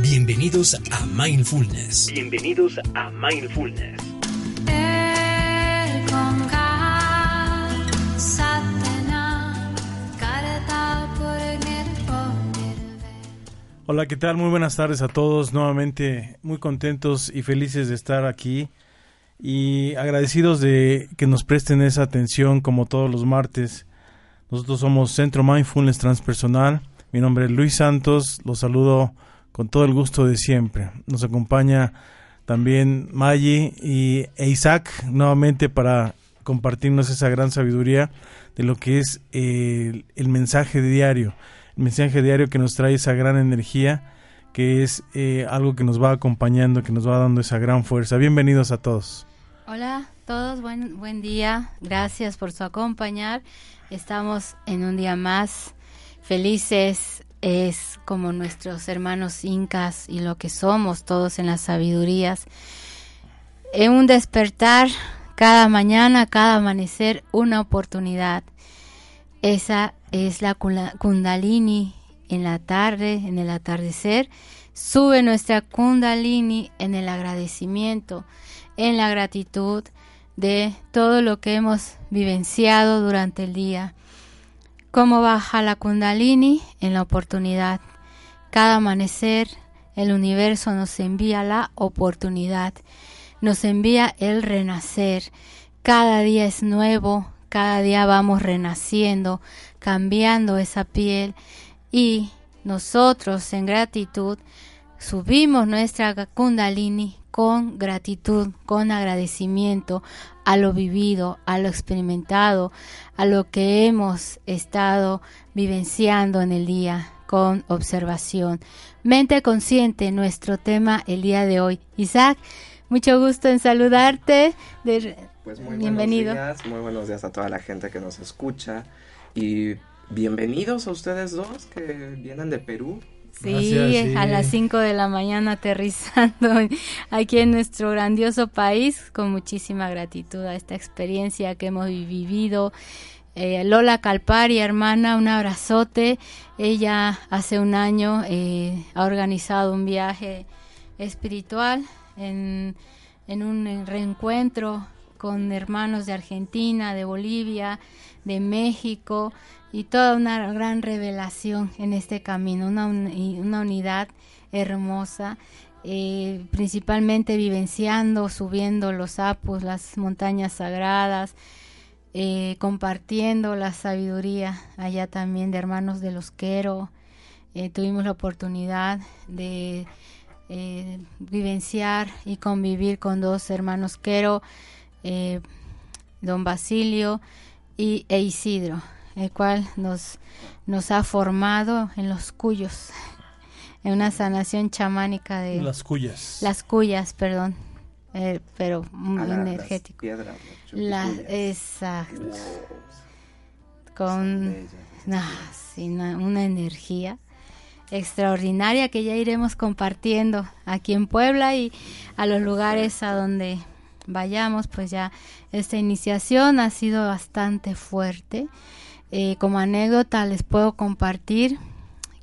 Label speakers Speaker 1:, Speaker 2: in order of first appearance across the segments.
Speaker 1: Bienvenidos a Mindfulness. Bienvenidos a Mindfulness.
Speaker 2: Hola, ¿qué tal? Muy buenas tardes a todos. Nuevamente muy contentos y felices de estar aquí y agradecidos de que nos presten esa atención como todos los martes. Nosotros somos Centro Mindfulness Transpersonal. Mi nombre es Luis Santos. Los saludo con todo el gusto de siempre. Nos acompaña también Maggi y e Isaac nuevamente para compartirnos esa gran sabiduría de lo que es el, mensaje diario, el mensaje diario que nos trae esa gran energía, que es eh, algo que nos va acompañando, que nos va dando esa gran fuerza. Bienvenidos a todos.
Speaker 3: Hola a todos, buen, buen día, gracias por su acompañar. Estamos en un día más felices, es como nuestros hermanos incas y lo que somos todos en las sabidurías. En un despertar cada mañana, cada amanecer, una oportunidad. Esa es la kundalini en la tarde, en el atardecer. Sube nuestra kundalini en el agradecimiento, en la gratitud de todo lo que hemos vivenciado durante el día cómo baja la kundalini en la oportunidad. Cada amanecer el universo nos envía la oportunidad, nos envía el renacer. Cada día es nuevo, cada día vamos renaciendo, cambiando esa piel y nosotros en gratitud subimos nuestra kundalini con gratitud, con agradecimiento a lo vivido, a lo experimentado, a lo que hemos estado vivenciando en el día con observación. Mente consciente, nuestro tema el día de hoy. Isaac, mucho gusto en saludarte.
Speaker 4: pues muy bienvenido. Buenos días, muy buenos días a toda la gente que nos escucha y bienvenidos a ustedes dos que vienen de Perú
Speaker 3: Sí, a las 5 de la mañana aterrizando aquí en nuestro grandioso país, con muchísima gratitud a esta experiencia que hemos vivido. Eh, Lola Calpari, hermana, un abrazote. Ella hace un año eh, ha organizado un viaje espiritual en, en un reencuentro con hermanos de Argentina, de Bolivia, de México, y toda una gran revelación en este camino, una, una unidad hermosa, eh, principalmente vivenciando, subiendo los apus, las montañas sagradas, eh, compartiendo la sabiduría allá también de hermanos de los Quero. Eh, tuvimos la oportunidad de vivenciar y convivir con dos hermanos Quero, don Basilio y, e Isidro el cual nos, nos ha formado en los cuyos, en una sanación chamánica de...
Speaker 2: Las cuyas.
Speaker 3: Las cuyas, perdón, eh, pero muy energético. Las exacto. Con una energía extraordinaria que ya iremos compartiendo aquí en Puebla y a los lugares a donde vayamos, pues ya esta iniciación ha sido bastante fuerte eh, como anécdota les puedo compartir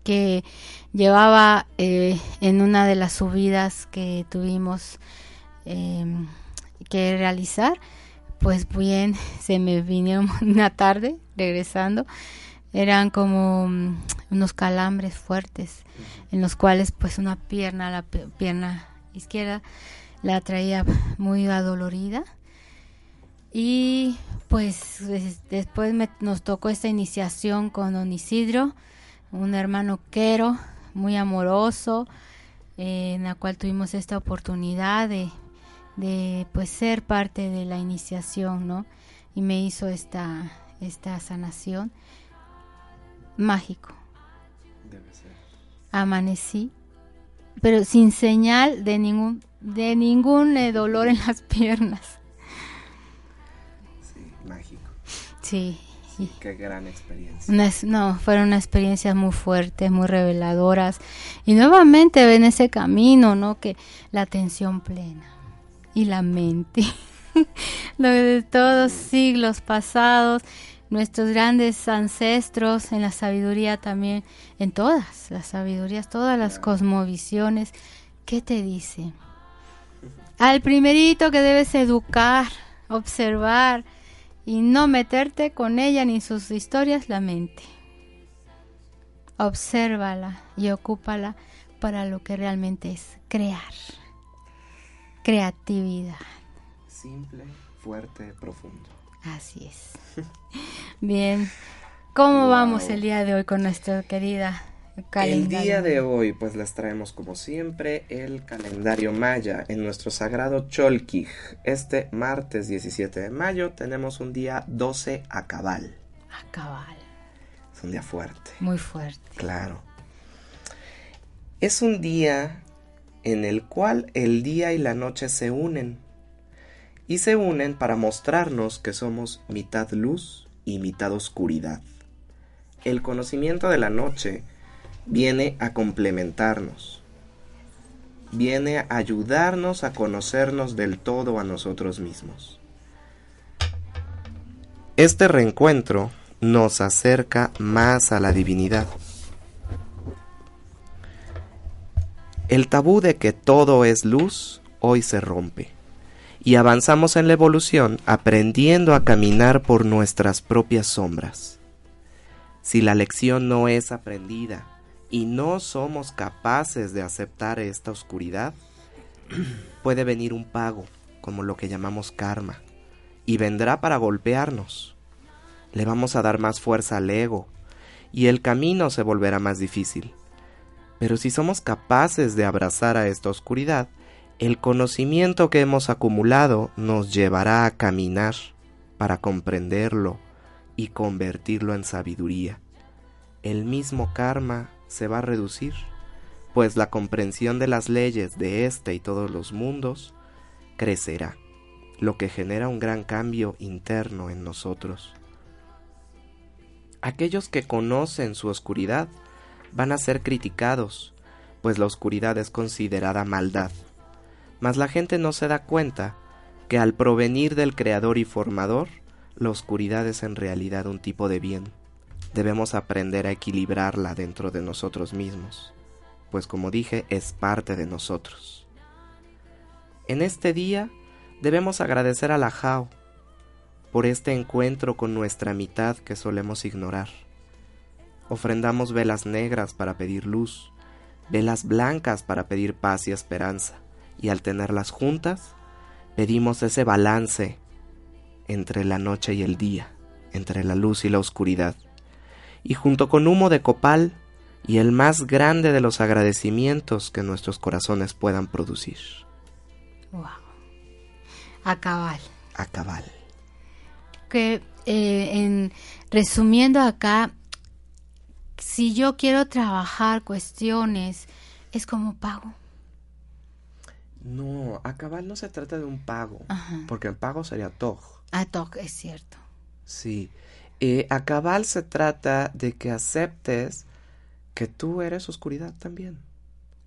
Speaker 3: que llevaba eh, en una de las subidas que tuvimos em, que realizar, pues bien, se me vinieron una tarde regresando, eran como mm, unos calambres fuertes en los cuales pues una pierna, la pierna izquierda, la traía muy adolorida. Y pues después nos tocó esta iniciación con don Isidro, un hermano quero, muy amoroso, eh, en la cual tuvimos esta oportunidad de, de pues ser parte de la iniciación, ¿no? Y me hizo esta, esta sanación mágico. Amanecí, pero sin señal de ningún de ningún eh, dolor en las piernas.
Speaker 4: Sí. qué gran experiencia.
Speaker 3: no, fueron unas experiencias muy fuertes, muy reveladoras. Y nuevamente en ese camino, ¿no? Que la atención plena y la mente. Lo de todos siglos pasados, nuestros grandes ancestros en la sabiduría también, en todas las sabidurías, todas las cosmovisiones, ¿qué te dicen? Al primerito que debes educar, observar y no meterte con ella ni sus historias la mente. Obsérvala y ocúpala para lo que realmente es crear. Creatividad.
Speaker 4: Simple, fuerte, profundo.
Speaker 3: Así es. Bien. ¿Cómo vamos el día de hoy con nuestra querida
Speaker 4: el día de hoy, pues les traemos como siempre el calendario maya en nuestro sagrado Cholquij. Este martes 17 de mayo tenemos un día 12 a cabal.
Speaker 3: A cabal.
Speaker 4: Es un día fuerte.
Speaker 3: Muy fuerte.
Speaker 4: Claro. Es un día en el cual el día y la noche se unen. Y se unen para mostrarnos que somos mitad luz y mitad oscuridad. El conocimiento de la noche viene a complementarnos, viene a ayudarnos a conocernos del todo a nosotros mismos. Este reencuentro nos acerca más a la divinidad. El tabú de que todo es luz hoy se rompe y avanzamos en la evolución aprendiendo a caminar por nuestras propias sombras. Si la lección no es aprendida y no somos capaces de aceptar esta oscuridad, puede venir un pago, como lo que llamamos karma, y vendrá para golpearnos. Le vamos a dar más fuerza al ego, y el camino se volverá más difícil. Pero si somos capaces de abrazar a esta oscuridad, el conocimiento que hemos acumulado nos llevará a caminar para comprenderlo y convertirlo en sabiduría. El mismo karma se va a reducir, pues la comprensión de las leyes de este y todos los mundos crecerá, lo que genera un gran cambio interno en nosotros. Aquellos que conocen su oscuridad van a ser criticados, pues la oscuridad es considerada maldad. Mas la gente no se da cuenta que al provenir del Creador y Formador, la oscuridad es en realidad un tipo de bien debemos aprender a equilibrarla dentro de nosotros mismos, pues como dije, es parte de nosotros. En este día debemos agradecer a la Jao por este encuentro con nuestra mitad que solemos ignorar. Ofrendamos velas negras para pedir luz, velas blancas para pedir paz y esperanza, y al tenerlas juntas, pedimos ese balance entre la noche y el día, entre la luz y la oscuridad y junto con humo de copal y el más grande de los agradecimientos que nuestros corazones puedan producir.
Speaker 3: Wow. A cabal.
Speaker 4: A cabal.
Speaker 3: Que eh, en resumiendo acá, si yo quiero trabajar cuestiones, es como pago.
Speaker 4: No, a cabal no se trata de un pago, porque el pago sería tog.
Speaker 3: Ah, tog, es cierto.
Speaker 4: Sí, eh, a cabal se trata de que aceptes que tú eres oscuridad también.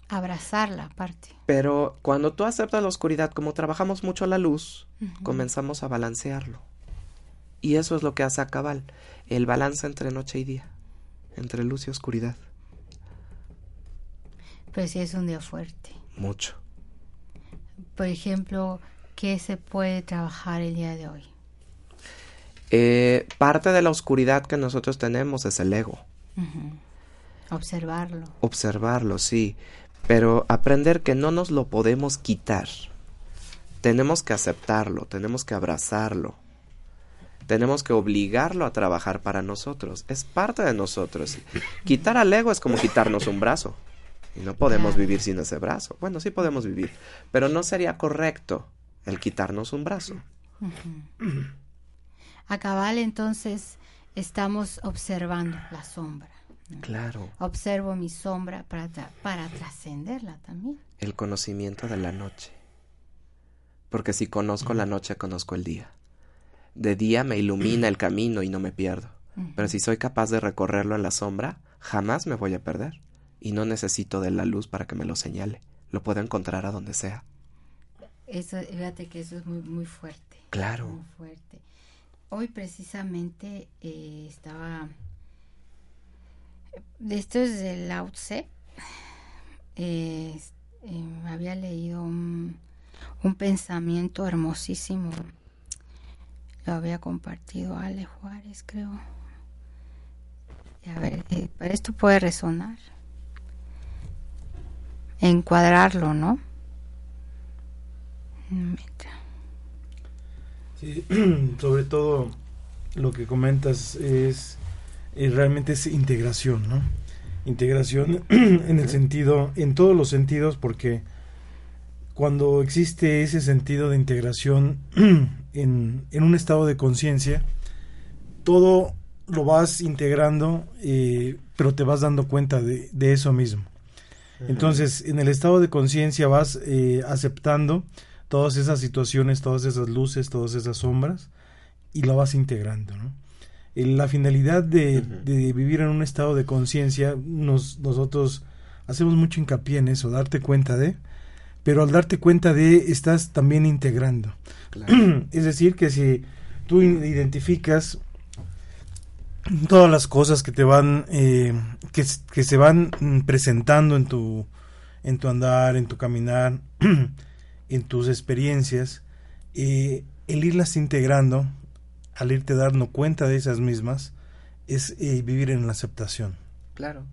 Speaker 3: Abrazarla aparte.
Speaker 4: Pero cuando tú aceptas la oscuridad, como trabajamos mucho la luz, comenzamos a balancearlo. Y eso es lo que hace a cabal, el balance entre noche y día, entre luz y oscuridad.
Speaker 3: Pues sí es un día fuerte.
Speaker 4: Mucho.
Speaker 3: Por ejemplo, ¿qué se puede trabajar el día de hoy?
Speaker 4: Eh, parte de la oscuridad que nosotros tenemos es el ego.
Speaker 3: Observarlo.
Speaker 4: Observarlo, sí. Pero aprender que no nos lo podemos quitar. tenemos que aceptarlo, tenemos que abrazarlo, tenemos que obligarlo a trabajar para nosotros. Es parte de nosotros. Quitar al ego es como quitarnos un brazo. Y no podemos vivir sin ese brazo. Bueno, sí podemos vivir, pero no sería correcto el quitarnos un brazo.
Speaker 3: A cabal, entonces, estamos observando la sombra.
Speaker 4: Claro.
Speaker 3: Observo mi sombra para, para trascenderla también.
Speaker 4: El conocimiento de la noche. Porque si conozco la noche, conozco el día. De día me ilumina el camino y no me pierdo. Pero si soy capaz de recorrerlo en la sombra, jamás me voy a perder. Y no necesito de la luz para que me lo señale. Lo puedo encontrar a donde sea.
Speaker 3: Eso, fíjate que eso es muy, muy fuerte.
Speaker 4: Claro.
Speaker 3: Muy fuerte. Hoy precisamente eh, estaba... Esto es de Lao Tse. Eh, había leído un, pensamiento hermosísimo lo había compartido Ale Juárez, creo. a ver, eh, esto puede resonar. Encuadrarlo, ¿no?
Speaker 2: Sí, sobre todo lo que comentas es, es realmente es integración, ¿no? Integración en el sentido, en todos los sentidos, porque cuando existe ese sentido de integración en, un estado de conciencia, todo lo vas integrando, eh, pero te vas dando cuenta de, eso mismo. Entonces, en el estado de conciencia vas eh, aceptando todas esas situaciones, todas esas luces, todas esas sombras, y lo vas integrando. ¿no? La finalidad de, de, vivir en un estado de conciencia, nos, nosotros hacemos mucho hincapié en eso, darte cuenta de, pero al darte cuenta de estás también integrando. es decir, que si tú identificas todas las cosas que te van, eh, que, se van presentando en tu, en tu andar, en tu caminar, en tus experiencias, eh, el irlas integrando, al irte dando cuenta de esas mismas, es eh, vivir en la aceptación.
Speaker 4: Claro.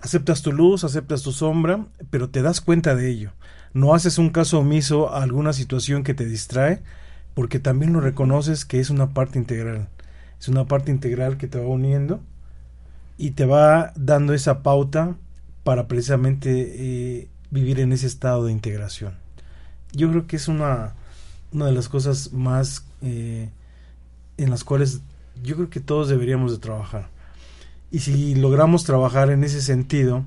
Speaker 2: Aceptas tu luz, aceptas tu sombra, pero te das cuenta de ello. No haces un caso omiso a alguna situación que te distrae, porque también lo reconoces que es una parte integral. Es una parte integral que te va uniendo y te va dando esa pauta para precisamente eh, vivir en ese estado de integración. Yo creo que es una, una de las cosas más eh, en las cuales yo creo que todos deberíamos de trabajar. Y si logramos trabajar en ese sentido,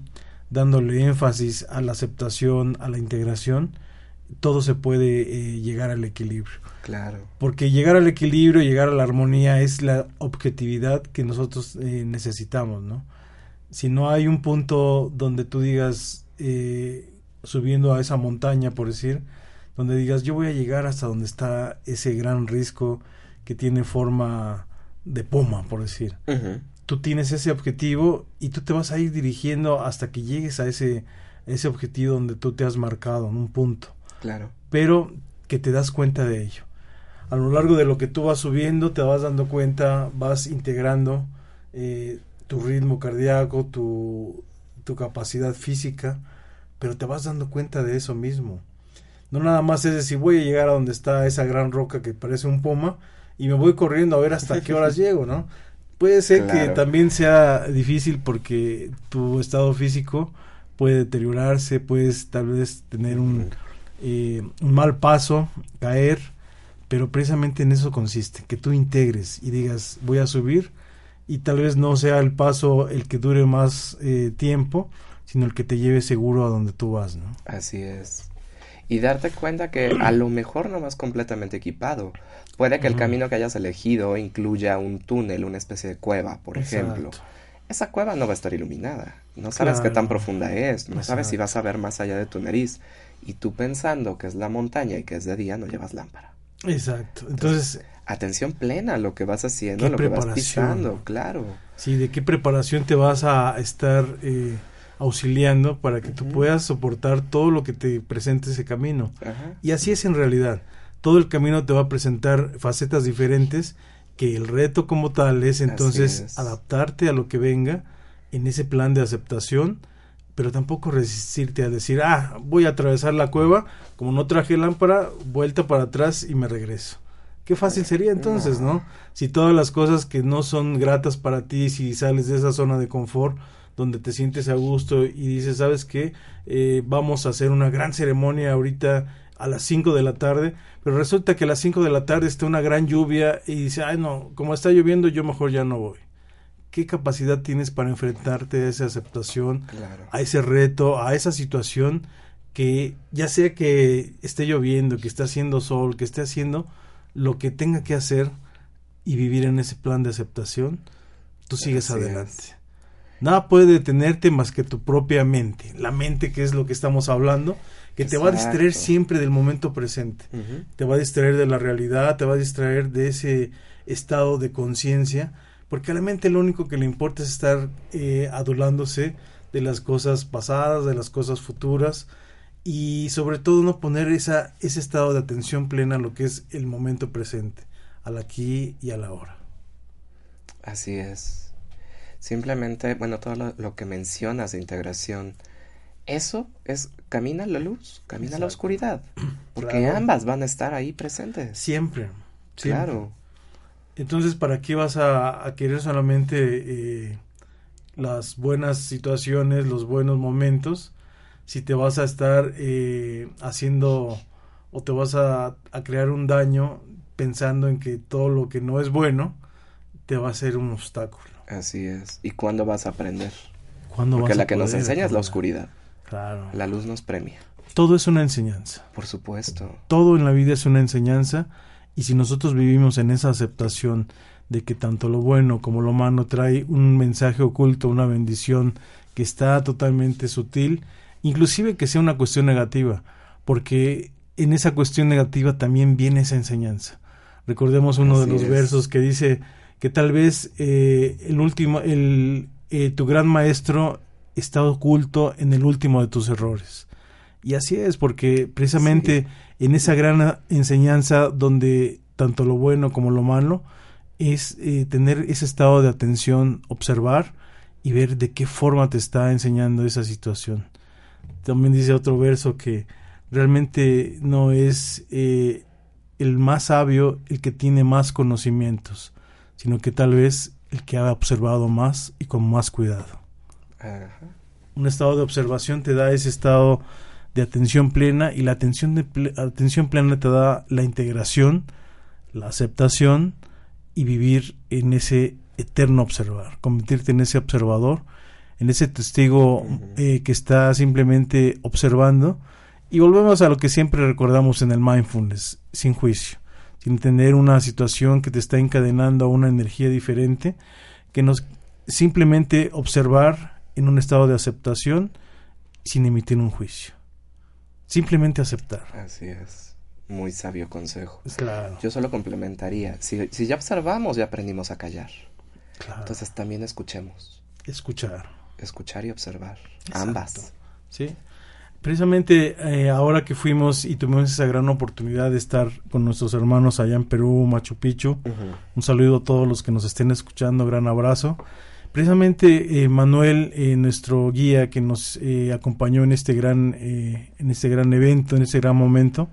Speaker 2: dándole énfasis a la aceptación, a la integración, todo se puede eh, llegar al equilibrio.
Speaker 4: Claro.
Speaker 2: Porque llegar al equilibrio, llegar a la armonía es la objetividad que nosotros eh, necesitamos, ¿no? Si no hay un punto donde tú digas, eh, subiendo a esa montaña, por decir, donde digas, yo voy a llegar hasta donde está ese gran risco que tiene forma de poma, por decir tú tienes ese objetivo y tú te vas a ir dirigiendo hasta que llegues a ese, ese objetivo donde tú te has marcado en un punto.
Speaker 4: Claro.
Speaker 2: Pero que te das cuenta de ello. A lo largo de lo que tú vas subiendo, te vas dando cuenta, vas integrando eh, tu ritmo cardíaco, tu, tu capacidad física, pero te vas dando cuenta de eso mismo. No nada más es decir, voy a llegar a donde está esa gran roca que parece un poma y me voy corriendo a ver hasta qué horas llego, ¿no? Puede ser que también sea difícil porque tu estado físico puede deteriorarse, puedes tal vez tener un, eh, un mal paso, caer, pero precisamente en eso consiste, que tú integres y digas voy a subir y tal vez no sea el paso el que dure más eh, tiempo, sino el que te lleve seguro a donde tú vas, ¿no?
Speaker 4: Así es. Y darte cuenta que a lo mejor no vas completamente equipado, Puede que el camino que hayas elegido incluya un túnel, una especie de cueva, por ejemplo. Esa cueva no va a estar iluminada. No sabes qué tan profunda es. No sabes si vas a ver más allá de tu nariz. Y tú pensando que es la montaña y que es de día, no llevas lámpara.
Speaker 2: Exacto. Entonces,
Speaker 4: atención plena a lo que vas haciendo, lo que vas pisando, claro.
Speaker 2: Sí, de qué preparación te vas a estar eh, auxiliando para que tú puedas soportar todo lo que te presente ese camino. Y así es en realidad todo el camino te va a presentar facetas diferentes que el reto como tal es entonces adaptarte a lo que venga en ese plan de aceptación, pero tampoco resistirte a decir, ah, voy a atravesar la cueva, como no traje lámpara, vuelta para atrás y me regreso. Qué fácil sería entonces, ¿no? Si todas las cosas que no son gratas para ti, si sales de esa zona de confort, donde te sientes a gusto y dices, ¿sabes qué? Eh, vamos a hacer una gran ceremonia ahorita a las 5 de la tarde, pero resulta que a las 5 de la tarde está una gran lluvia y dice, ay no, como está lloviendo yo mejor ya no voy qué capacidad tienes para enfrentarte a esa aceptación, a ese reto, a esa situación que ya sea que esté lloviendo, que esté haciendo sol, que esté haciendo lo que tenga que hacer y vivir en ese plan de aceptación, tú sigues adelante. Nada puede detenerte más que tu propia mente, la mente que es lo que estamos hablando, que te va a distraer siempre del momento presente, te va a distraer de la realidad, te va a distraer de ese estado de conciencia porque a la mente lo único que le importa es estar eh, adulándose de las cosas pasadas, de las cosas futuras y sobre todo no poner esa, ese estado de atención plena a lo que es el momento presente, al aquí y a la hora.
Speaker 4: Así es. Simplemente, bueno, todo lo, que mencionas de integración, eso es camina la luz, camina la oscuridad, porque ambas van a estar ahí presentes.
Speaker 2: Siempre. siempre. Claro. Entonces, ¿para qué vas a, querer solamente eh, las buenas situaciones, los buenos momentos, si te vas a estar eh, haciendo o te vas a, crear un daño pensando en que todo lo que no es bueno te va a ser un obstáculo?
Speaker 4: Así es. ¿Y cuándo vas a aprender? Porque la que nos enseña es la oscuridad. Claro. La luz nos premia.
Speaker 2: Todo es una enseñanza.
Speaker 4: Por supuesto.
Speaker 2: Todo en la vida es una enseñanza y si nosotros vivimos en esa aceptación de que tanto lo bueno como lo malo trae un mensaje oculto, una bendición que está totalmente sutil, inclusive que sea una cuestión negativa, porque en esa cuestión negativa también viene esa enseñanza. Recordemos uno de los versos que dice que tal vez eh, el último, el, eh, tu gran maestro está oculto en el último de tus errores. Y así es, porque precisamente en esa gran enseñanza donde tanto lo bueno como lo malo es eh, tener ese estado de atención, observar y ver de qué forma te está enseñando esa situación. También dice otro verso que realmente no es eh, el más sabio el que tiene más conocimientos, sino que tal vez el que ha observado más y con más cuidado. Un estado de observación te da ese estado de atención plena y la atención, de atención plena te da la integración, la aceptación y vivir en ese eterno observar, convertirte en ese observador, en ese testigo eh, que está simplemente observando. Y volvemos a lo que siempre recordamos en el mindfulness, sin juicio, sin tener una situación que te está encadenando a una energía diferente, que nos simplemente observar en un estado de aceptación sin emitir un juicio. Simplemente aceptar.
Speaker 4: Así es. Muy sabio consejo. Claro. Yo solo complementaría. Si, ya observamos, ya aprendimos a callar. Claro. Entonces también escuchemos.
Speaker 2: Escuchar.
Speaker 4: Escuchar y observar. Ambas.
Speaker 2: Sí. Precisamente eh, ahora que fuimos y tuvimos esa gran oportunidad de estar con nuestros hermanos allá en Perú, Machu Picchu, un saludo a todos los que nos estén escuchando, gran abrazo. Precisamente eh, Manuel, eh, nuestro guía que nos eh, acompañó en este gran, en este gran evento, en este gran momento,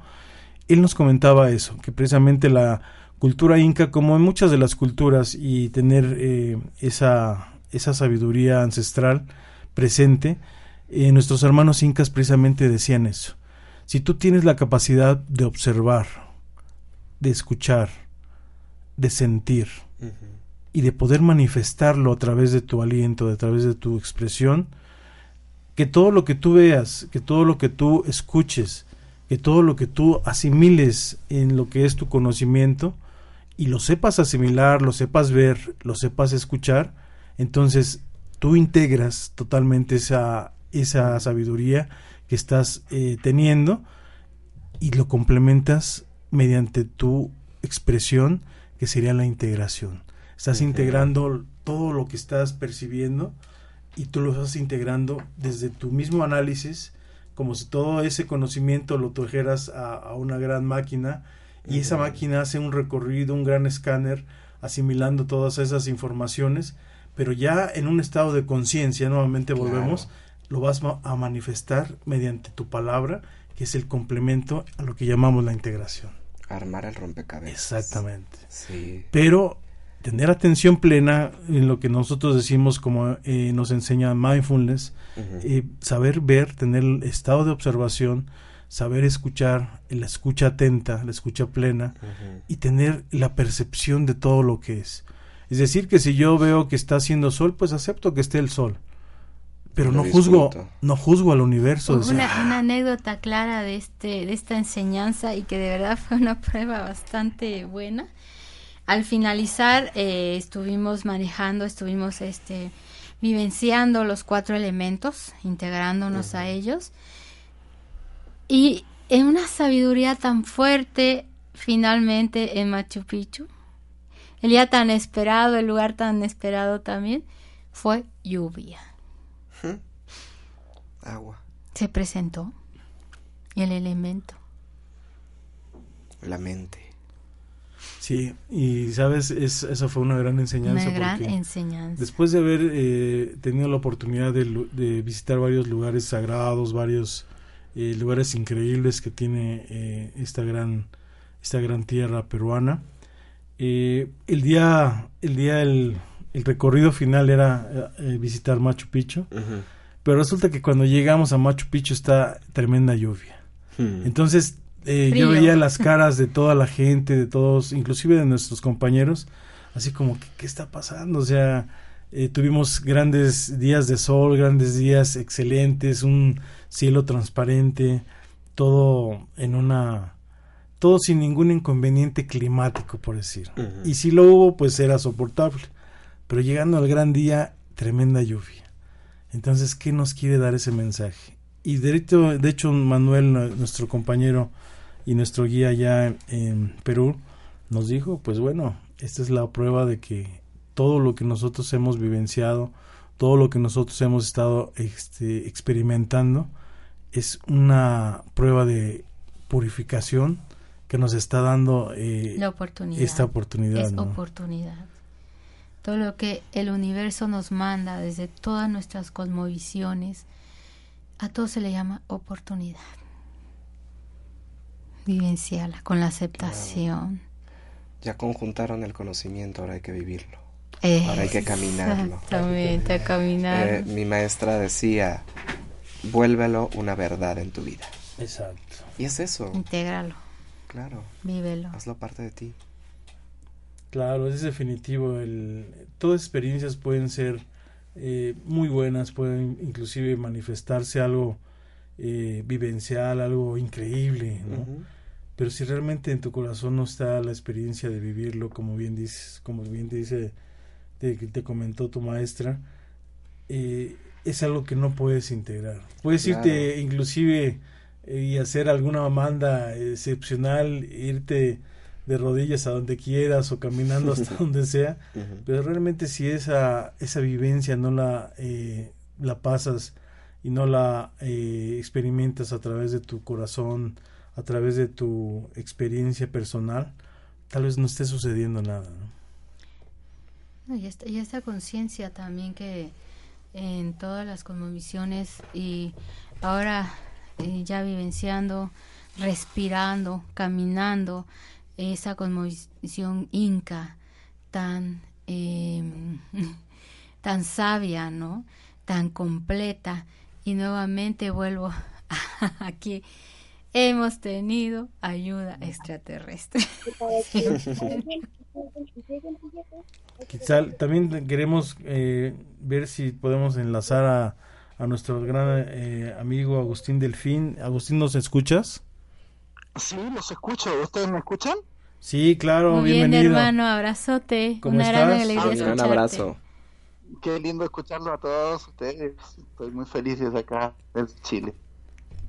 Speaker 2: él nos comentaba eso, que precisamente la cultura inca, como en muchas de las culturas, y tener esa, esa sabiduría ancestral presente, nuestros hermanos incas precisamente decían eso. Si tú tienes la capacidad de observar, de escuchar, de sentir, y de poder manifestarlo a través de tu aliento, a través de tu expresión, que todo lo que tú veas, que todo lo que tú escuches, que todo lo que tú asimiles en lo que es tu conocimiento y lo sepas asimilar, lo sepas ver, lo sepas escuchar, entonces tú integras totalmente esa, esa sabiduría que estás eh, teniendo y lo complementas mediante tu expresión que sería la integración. Estás integrando todo lo que estás percibiendo y tú lo estás integrando desde tu mismo análisis, como si todo ese conocimiento lo trajeras a, una gran máquina y esa máquina hace un recorrido, un gran escáner, asimilando todas esas informaciones, pero ya en un estado de conciencia, nuevamente volvemos, lo vas a manifestar mediante tu palabra, que es el complemento a lo que llamamos la integración.
Speaker 4: Armar el rompecabezas.
Speaker 2: Exactamente.
Speaker 4: Sí.
Speaker 2: Pero tener atención plena en lo que nosotros decimos como eh, nos enseña mindfulness, eh, saber ver, tener el estado de observación, saber escuchar, la escucha atenta, la escucha plena y tener la percepción de todo lo que es. Es decir, que si yo veo que está haciendo sol, pues acepto que esté el sol. Pero no juzgo, no juzgo al universo.
Speaker 3: Una, una, anécdota clara de este, de esta enseñanza y que de verdad fue una prueba bastante buena al finalizar eh, estuvimos manejando, estuvimos este, vivenciando los cuatro elementos, integrándonos a ellos. Y en una sabiduría tan fuerte, finalmente en Machu Picchu, el día tan esperado, el lugar tan esperado también, fue lluvia.
Speaker 4: Agua.
Speaker 3: Se presentó el elemento.
Speaker 4: La mente.
Speaker 2: Sí, y sabes, es, esa fue una gran enseñanza.
Speaker 3: Una gran enseñanza.
Speaker 2: Después de haber eh, tenido la oportunidad de, visitar varios lugares sagrados, varios eh, lugares increíbles que tiene eh, esta gran esta gran tierra peruana, el día el día el, recorrido final era visitar Machu Picchu, pero resulta que cuando llegamos a Machu Picchu está tremenda lluvia. Hmm. Entonces eh, yo veía las caras de toda la gente, de todos, inclusive de nuestros compañeros, así como, ¿qué, está pasando? O sea, eh, tuvimos grandes días de sol, grandes días excelentes, un cielo transparente, todo en una todo sin ningún inconveniente climático, por decir. Y si lo hubo, pues era soportable. Pero llegando al gran día, tremenda lluvia. Entonces, ¿qué nos quiere dar ese mensaje? Y de hecho, de hecho Manuel, nuestro compañero, y nuestro guía allá en, Perú nos dijo, pues bueno, esta es la prueba de que todo lo que nosotros hemos vivenciado, todo lo que nosotros hemos estado este, experimentando, es una prueba de purificación que nos está dando
Speaker 3: eh, la oportunidad.
Speaker 2: esta oportunidad.
Speaker 3: Es oportunidad. Todo lo que el universo nos manda desde todas nuestras cosmovisiones, a todo se le llama oportunidad vivenciarla con la aceptación.
Speaker 4: Ya conjuntaron el conocimiento, ahora hay que vivirlo. ahora hay que caminarlo.
Speaker 3: Exactamente, caminar.
Speaker 4: Eh, mi maestra decía, vuélvelo una verdad en tu vida.
Speaker 2: Exacto.
Speaker 4: Y es eso.
Speaker 3: Intégralo.
Speaker 4: Claro.
Speaker 3: Vívelo.
Speaker 4: Hazlo parte de ti.
Speaker 2: Claro, es definitivo. El, todas experiencias pueden ser eh, muy buenas, pueden inclusive manifestarse algo eh, vivencial, algo increíble, ¿no? Pero si realmente en tu corazón no está la experiencia de vivirlo, como bien dices, como bien te dice, te, te comentó tu maestra, eh, es algo que no puedes integrar. Puedes irte inclusive eh, y hacer alguna manda excepcional, irte de rodillas a donde quieras o caminando hasta donde sea, pero realmente si esa, esa vivencia no la, eh, la pasas y no la experimentas a través de tu corazón, a través de tu experiencia personal, tal vez no esté sucediendo nada.
Speaker 3: ¿no? y, esta, conciencia también que en todas las conmovisiones y ahora eh, ya vivenciando, respirando, caminando, esa conmovisión inca tan, em, tan sabia, ¿no? Tan completa. Y nuevamente vuelvo aquí hemos tenido ayuda extraterrestre.
Speaker 2: Quizá también queremos eh, ver si podemos enlazar a, a nuestro gran eh, amigo Agustín Delfín. Agustín, ¿nos escuchas?
Speaker 5: Sí, los escucho. ¿Ustedes me escuchan?
Speaker 2: Sí, claro,
Speaker 3: Muy
Speaker 2: bienvenido.
Speaker 3: Bien, hermano, abrazote.
Speaker 2: ¿Cómo
Speaker 3: Una
Speaker 2: estás?
Speaker 3: gran alegría
Speaker 4: Un gran abrazo.
Speaker 5: Qué lindo escucharlo a todos ustedes. Estoy muy feliz desde acá, desde Chile.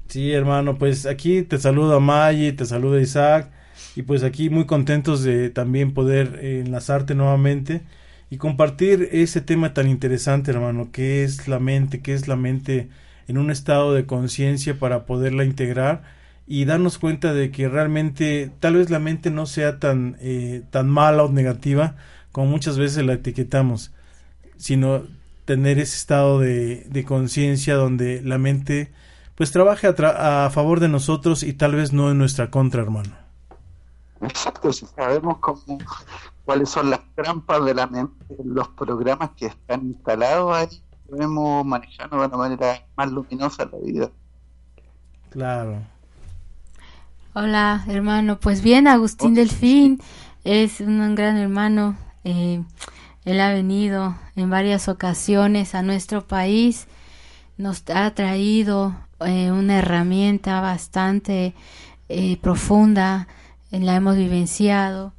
Speaker 2: Sí, hermano, pues aquí te saluda Maggie, te saluda Isaac y pues aquí muy contentos de también poder enlazarte nuevamente y compartir ese tema tan interesante, hermano, que es la mente, que es la mente en un estado de conciencia para poderla integrar y darnos cuenta de que realmente tal vez la mente no sea tan, eh, tan mala o negativa como muchas veces la etiquetamos, sino tener ese estado de, de conciencia donde la mente pues trabaje a, a, favor de nosotros y tal vez no en nuestra contra, hermano.
Speaker 5: Exacto, si sabemos cómo, cuáles son las trampas de la mente, los programas que están instalados ahí, podemos manejarnos de una manera más luminosa la vida.
Speaker 2: Claro.
Speaker 3: Hola, hermano. Pues bien, Agustín Delfín es un gran hermano. Eh, él ha venido en varias ocasiones a nuestro país. Nos ha traído eh, una herramienta bastante eh, profunda. La hemos vivenciado,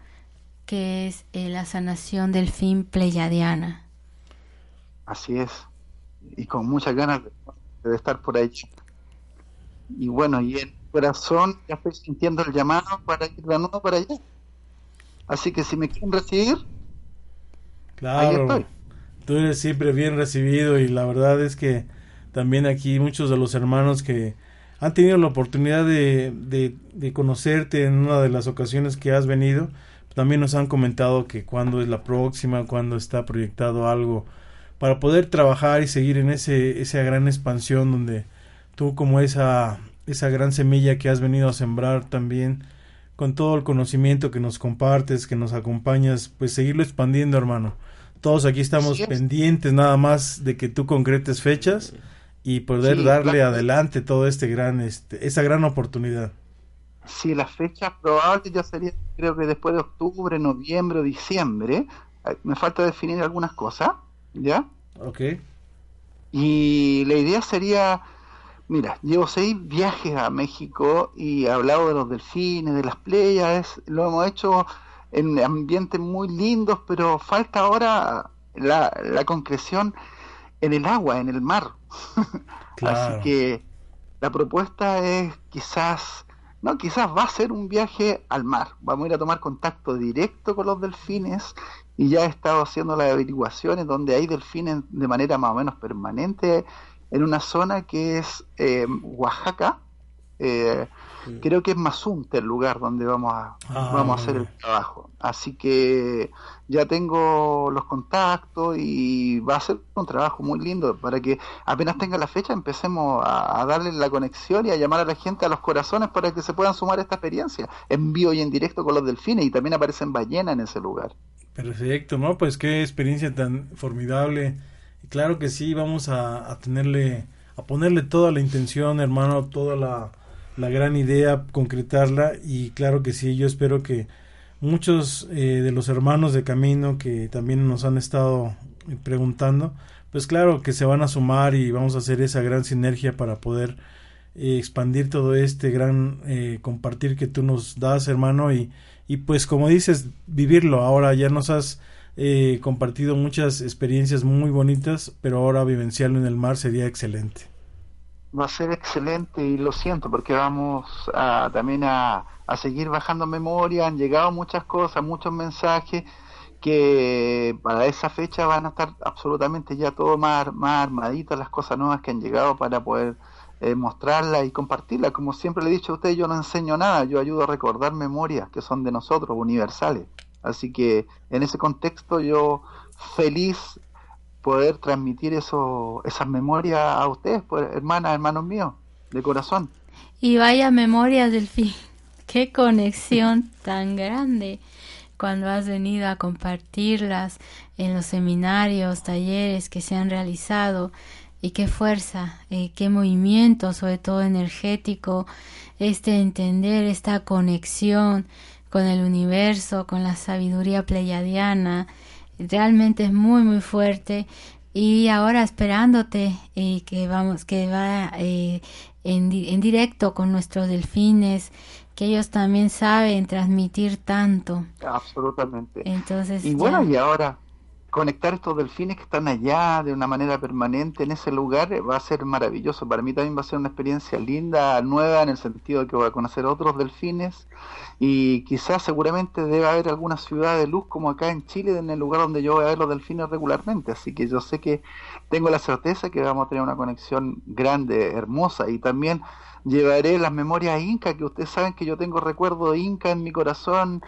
Speaker 3: que es la sanación del fin pleyadiana.
Speaker 5: Así es. Y con muchas ganas de, estar por ahí. Y bueno, y en corazón ya estoy sintiendo el llamado para ir de nuevo para allá. Así que si me quieren recibir,
Speaker 2: claro, tú eres siempre bien recibido y la verdad es que también aquí muchos de los hermanos que han tenido la oportunidad de, de, conocerte en una de las ocasiones que has venido, también nos han comentado que cuando es la próxima, cuando está proyectado algo para poder trabajar y seguir en ese, esa gran expansión donde tú como esa esa gran semilla que has venido a sembrar también con todo el conocimiento que nos compartes, que nos acompañas, pues seguirlo expandiendo, hermano. Todos aquí estamos pendientes nada más de que tú concretes fechas y poder darle adelante todo este gran, este, esa gran oportunidad.
Speaker 5: Sí, las fechas probables ya sería, creo que después de octubre, noviembre o diciembre. Me falta definir algunas cosas, ¿ya?
Speaker 2: Ok.
Speaker 5: Y la idea sería Mira, llevo seis viajes a México y he hablado de los delfines, de las playas, lo hemos hecho en ambientes muy lindos, pero falta ahora la, la concreción en el agua, en el mar. Así que la propuesta es quizás, no, quizás va a ser un viaje al mar. Vamos a ir a tomar contacto directo con los delfines y ya he estado haciendo las averiguaciones donde hay delfines de manera más o menos permanente en una zona que es eh, Oaxaca. Eh, creo que es Mazunte el lugar donde vamos a, ah, vamos a hacer el trabajo. Así que ya tengo los contactos y va a ser un trabajo muy lindo para que apenas tenga la fecha empecemos a, darle la conexión y a llamar a la gente a los corazones para que se puedan sumar a esta experiencia en vivo y en directo con los delfines y también aparecen ballenas en ese lugar.
Speaker 2: Perfecto, ¿no? Pues qué experiencia tan formidable Claro que sí, vamos a, tenerle, a ponerle toda la intención, hermano, toda la, la, gran idea, concretarla y claro que sí, yo espero que muchos eh, de los hermanos de camino que también nos han estado preguntando, pues claro que se van a sumar y vamos a hacer esa gran sinergia para poder eh, expandir todo este gran eh, compartir que tú nos das, hermano, y, y pues como dices, vivirlo. Ahora ya nos has eh, compartido muchas experiencias muy bonitas, pero ahora vivenciarlo en el mar sería excelente.
Speaker 5: Va a ser excelente y lo siento porque vamos a, también a, a seguir bajando memoria, han llegado muchas cosas, muchos mensajes que para esa fecha van a estar absolutamente ya todo más, más armaditas las cosas nuevas que han llegado para poder eh, mostrarlas y compartirlas. Como siempre le he dicho a usted, yo no enseño nada, yo ayudo a recordar memorias que son de nosotros, universales. Así que en ese contexto yo feliz poder transmitir eso, esas memorias a ustedes, pues, hermanas, hermanos míos, de corazón.
Speaker 3: Y vaya memoria del fin, qué conexión tan grande cuando has venido a compartirlas en los seminarios, talleres que se han realizado y qué fuerza, eh, qué movimiento, sobre todo energético, este entender esta conexión con el universo, con la sabiduría pleyadiana. Realmente es muy muy fuerte. Y ahora esperándote y que vamos que va eh, en, en, directo con nuestros delfines que ellos también saben transmitir tanto.
Speaker 5: Absolutamente.
Speaker 3: Entonces
Speaker 5: y bueno y ahora conectar estos delfines que están allá de una manera permanente en ese lugar eh, va a ser maravilloso. Para mí también va a ser una experiencia linda nueva en el sentido de que voy a conocer otros delfines. Y quizás seguramente debe haber alguna ciudad de luz como acá en Chile, en el lugar donde yo voy a ver los delfines regularmente, así que yo sé que tengo la certeza que vamos a tener una conexión grande, hermosa, y también llevaré las memorias incas, que ustedes saben que yo tengo recuerdo inca en mi corazón,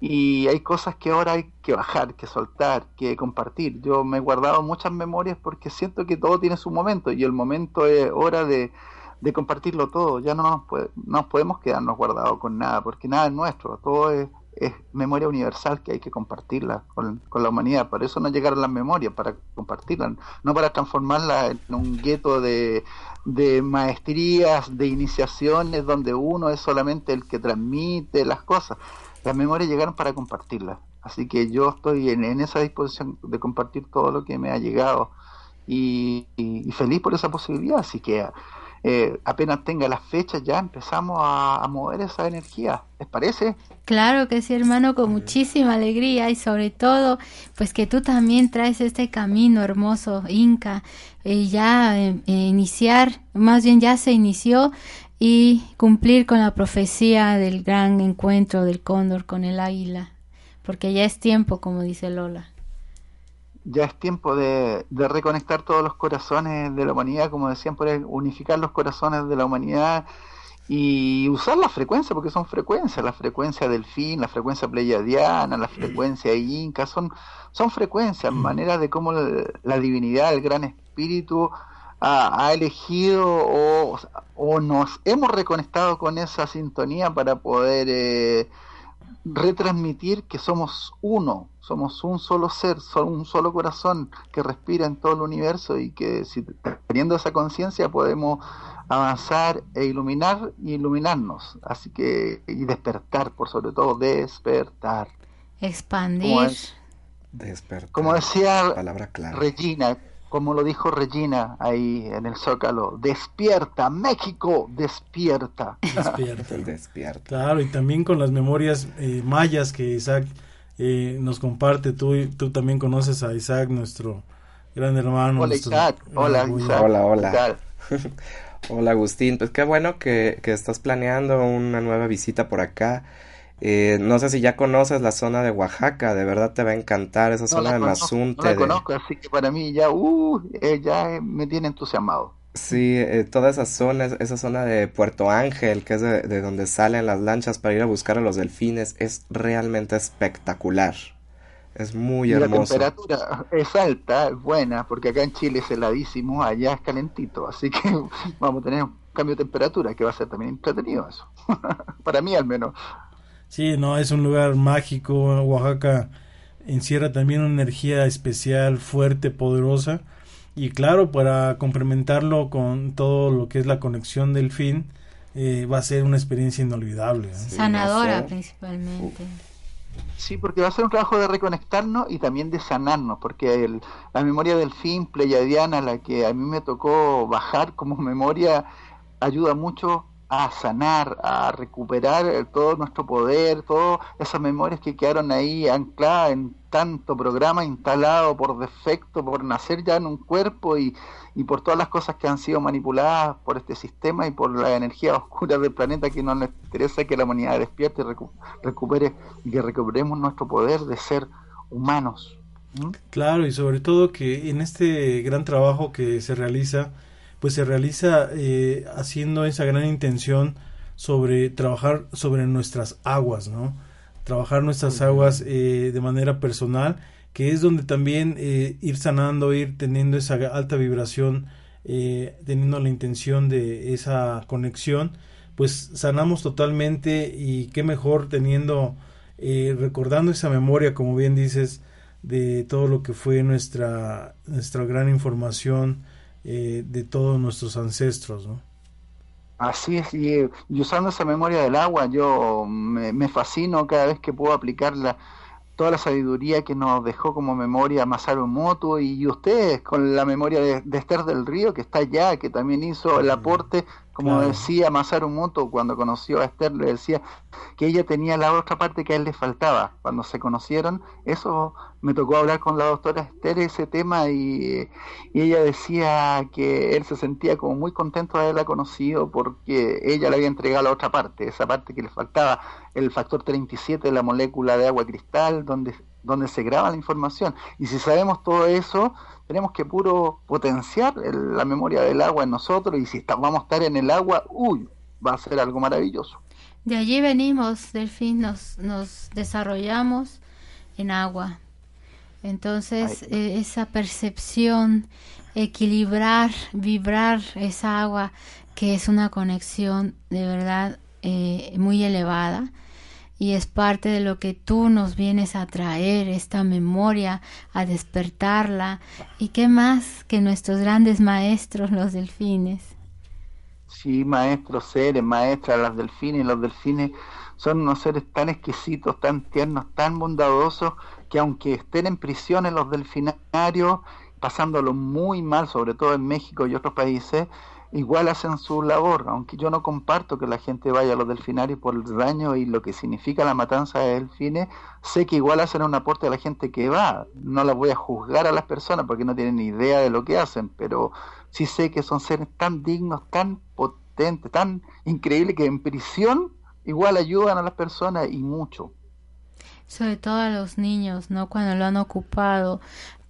Speaker 5: y hay cosas que ahora hay que bajar, que soltar, que compartir. Yo me he guardado muchas memorias porque siento que todo tiene su momento y el momento es hora de, de compartirlo todo. Ya no nos, podemos quedarnos guardados con nada porque nada es nuestro, todo es, es memoria universal que hay que compartirla con, con, la humanidad. Por eso no llegaron las memorias, para compartirlas, no para transformarla en un gueto de, de maestrías, de iniciaciones donde uno es solamente el que transmite las cosas las memorias llegaron para compartirlas. Así que yo estoy en, esa disposición de compartir todo lo que me ha llegado y, feliz por esa posibilidad. Así que eh, apenas tenga las fechas ya empezamos a, mover esa energía. ¿Les parece?
Speaker 3: Claro que sí, hermano, con muchísima alegría y sobre todo, pues que tú también traes este camino hermoso, Inca, y ya eh, iniciar, más bien ya se inició y cumplir con la profecía del gran encuentro del cóndor con el águila, porque ya es tiempo, como dice Lola.
Speaker 5: Ya es tiempo de, reconectar todos los corazones de la humanidad, como decían por ahí, unificar los corazones de la humanidad y usar la frecuencia, porque son frecuencias, la frecuencia del fin, la frecuencia pleiadiana, la frecuencia inca, son, son frecuencias, maneras de cómo la divinidad, el gran espíritu, ha, elegido o, nos hemos reconectado con esa sintonía para poder eh, retransmitir que somos uno, somos un solo ser, un solo corazón que respira en todo el universo y que si teniendo esa conciencia podemos avanzar e iluminar y iluminarnos, así que y despertar, por sobre todo despertar.
Speaker 3: Expandir.
Speaker 4: Despertar.
Speaker 5: Como decía Regina, como lo dijo Regina ahí en el Zócalo, despierta, México, despierta.
Speaker 2: Despierta. despierta. Claro, y también con las memorias eh, mayas que Isaac eh, nos comparte, tú, tú también conoces a Isaac, nuestro gran hermano.
Speaker 5: Hola Isaac, hola Isaac.
Speaker 4: Hola, hola. hola Agustín, pues qué bueno que, que estás planeando una nueva visita por acá. Eh, no sé si ya conoces la zona de Oaxaca, de verdad te va a encantar esa zona de Mazunte.
Speaker 5: No la conozco, así que para mí ya, uh, eh, ya eh, me tiene entusiasmado.
Speaker 4: Sí, toda esa zona, esa zona de Puerto Ángel, que es de, donde salen las lanchas para ir a buscar a los delfines, es realmente espectacular. Es muy hermoso.
Speaker 5: La temperatura es alta, es buena, porque acá en Chile es heladísimo, allá es calentito, así que vamos a tener un cambio de temperatura que va a ser también entretenido eso. para mí al menos.
Speaker 2: Sí, no, es un lugar mágico. Oaxaca encierra también una energía especial, fuerte, poderosa. Y claro, para complementarlo con todo lo que es la conexión del fin, eh, va a ser una experiencia inolvidable.
Speaker 3: Sanadora principalmente.
Speaker 5: Sí, porque va a ser un trabajo de reconectarnos y también de sanarnos, porque el, la memoria del fin pleyadiana, la que a mí me tocó bajar como memoria, ayuda mucho a sanar, a recuperar todo nuestro poder, todas esas memorias que quedaron ahí ancladas en tanto programa instalado por defecto, por nacer ya en un cuerpo y, y por todas las cosas que han sido manipuladas por este sistema y por la energía oscura del planeta que no nos interesa que la humanidad despierte y recupere y que recuperemos nuestro poder de ser humanos.
Speaker 2: Claro, y sobre todo que en este gran trabajo que se realiza, pues se realiza eh, haciendo esa gran intención sobre trabajar sobre nuestras aguas, ¿no? Trabajar nuestras aguas eh, de manera personal, que es donde también eh, ir sanando, ir teniendo esa alta vibración, teniendo la intención de esa conexión, pues sanamos totalmente y qué mejor teniendo, recordando esa memoria, como bien dices, de todo lo que fue nuestra, nuestra gran información, eh, de todos nuestros ancestros, ¿no?
Speaker 5: Así es, y, usando esa memoria del agua, yo me, fascino cada vez que puedo aplicarla, toda la sabiduría que nos dejó como memoria Masaru Moto y, ustedes con la memoria de, de, Esther del Río, que está allá, que también hizo el aporte como decía Masaru Moto cuando conoció a Esther, le decía que ella tenía la otra parte que a él le faltaba. Cuando se conocieron, eso me tocó hablar con la doctora Esther ese tema y, ella decía que él se sentía como muy contento de haberla conocido porque ella le había entregado la otra parte, esa parte que le faltaba, el factor 37 de la molécula de agua cristal, donde, donde se graba la información. Y si sabemos todo eso, tenemos que puro potenciar la memoria del agua en nosotros y si vamos a estar en el agua, uy, va a ser algo maravilloso.
Speaker 3: De allí venimos, Delfín, nos, nos desarrollamos en agua. Entonces, eh, esa percepción, equilibrar, vibrar esa agua, que es una conexión de verdad eh, muy elevada, y es parte de lo que tú nos vienes a traer, esta memoria, a despertarla. ¿Y qué más que nuestros grandes maestros, los delfines?
Speaker 5: Sí, maestros, seres, maestras, las delfines, los delfines son unos seres tan exquisitos, tan tiernos, tan bondadosos, que aunque estén en prisión en los delfinarios, pasándolo muy mal, sobre todo en México y otros países, igual hacen su labor, aunque yo no comparto que la gente vaya a los delfinarios por el daño y lo que significa la matanza de delfines, sé que igual hacen un aporte a la gente que va, no las voy a juzgar a las personas porque no tienen ni idea de lo que hacen, pero sí sé que son seres tan dignos, tan potentes, tan increíbles que en prisión igual ayudan a las personas y mucho.
Speaker 3: Sobre todo a los niños, ¿no? Cuando lo han ocupado,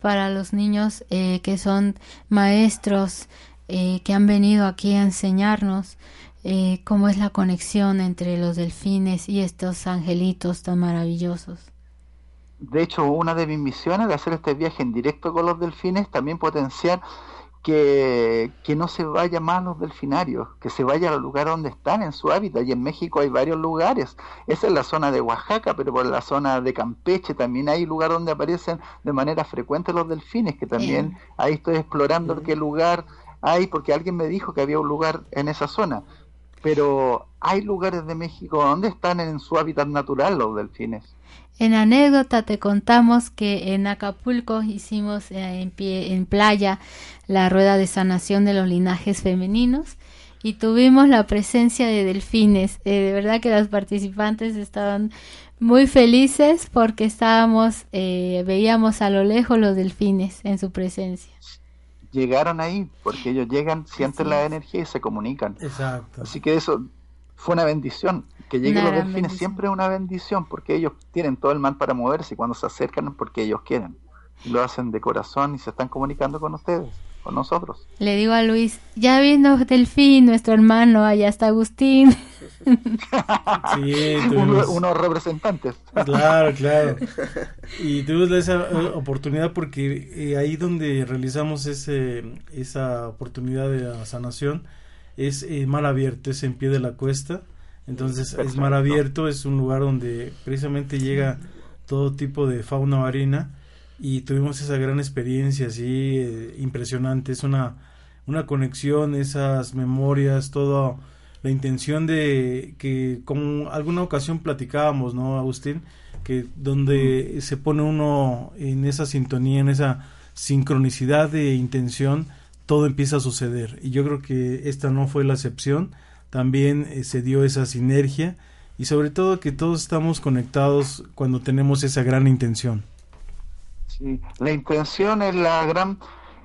Speaker 3: para los niños eh, que son maestros, eh, que han venido aquí a enseñarnos eh, cómo es la conexión entre los delfines y estos angelitos tan maravillosos.
Speaker 5: De hecho, una de mis misiones de hacer este viaje en directo con los delfines también potenciar que, que, no se vaya más los delfinarios, que se vaya al lugar donde están, en su hábitat. Y en México hay varios lugares. Esa es la zona de Oaxaca, pero por la zona de Campeche también hay lugar donde aparecen de manera frecuente los delfines, que también ahí estoy explorando qué lugar hay, porque alguien me dijo que había un lugar en esa zona. Pero hay lugares de México donde están en su hábitat natural los delfines.
Speaker 3: En anécdota te contamos que en Acapulco hicimos eh, en, pie, en playa la rueda de sanación de los linajes femeninos y tuvimos la presencia de delfines. Eh, de verdad que las participantes estaban muy felices porque estábamos, eh, veíamos a lo lejos los delfines en su presencia.
Speaker 5: Llegaron ahí porque ellos llegan, sienten la energía y se comunican.
Speaker 2: Exacto.
Speaker 5: Así que eso fue una bendición. Que lleguen los delfines siempre es una bendición porque ellos tienen todo el mal para moverse y cuando se acercan es porque ellos quieren. lo hacen de corazón y se están comunicando con ustedes, con nosotros.
Speaker 3: Le digo a Luis, ya vino Delfín, nuestro hermano, allá está Agustín.
Speaker 5: sí, unos representantes.
Speaker 2: Claro, claro. Y tuvimos esa eh, oportunidad porque eh, ahí donde realizamos ese, esa oportunidad de sanación es eh, mar abierto, es en pie de la cuesta entonces es mar abierto, es un lugar donde precisamente llega todo tipo de fauna marina y tuvimos esa gran experiencia así eh, impresionante, es una, una conexión, esas memorias, toda la intención de que como alguna ocasión platicábamos, ¿no, Agustín? Que donde se pone uno en esa sintonía, en esa sincronicidad de intención, todo empieza a suceder. Y yo creo que esta no fue la excepción también eh, se dio esa sinergia y sobre todo que todos estamos conectados cuando tenemos esa gran intención.
Speaker 5: Sí, la intención es la gran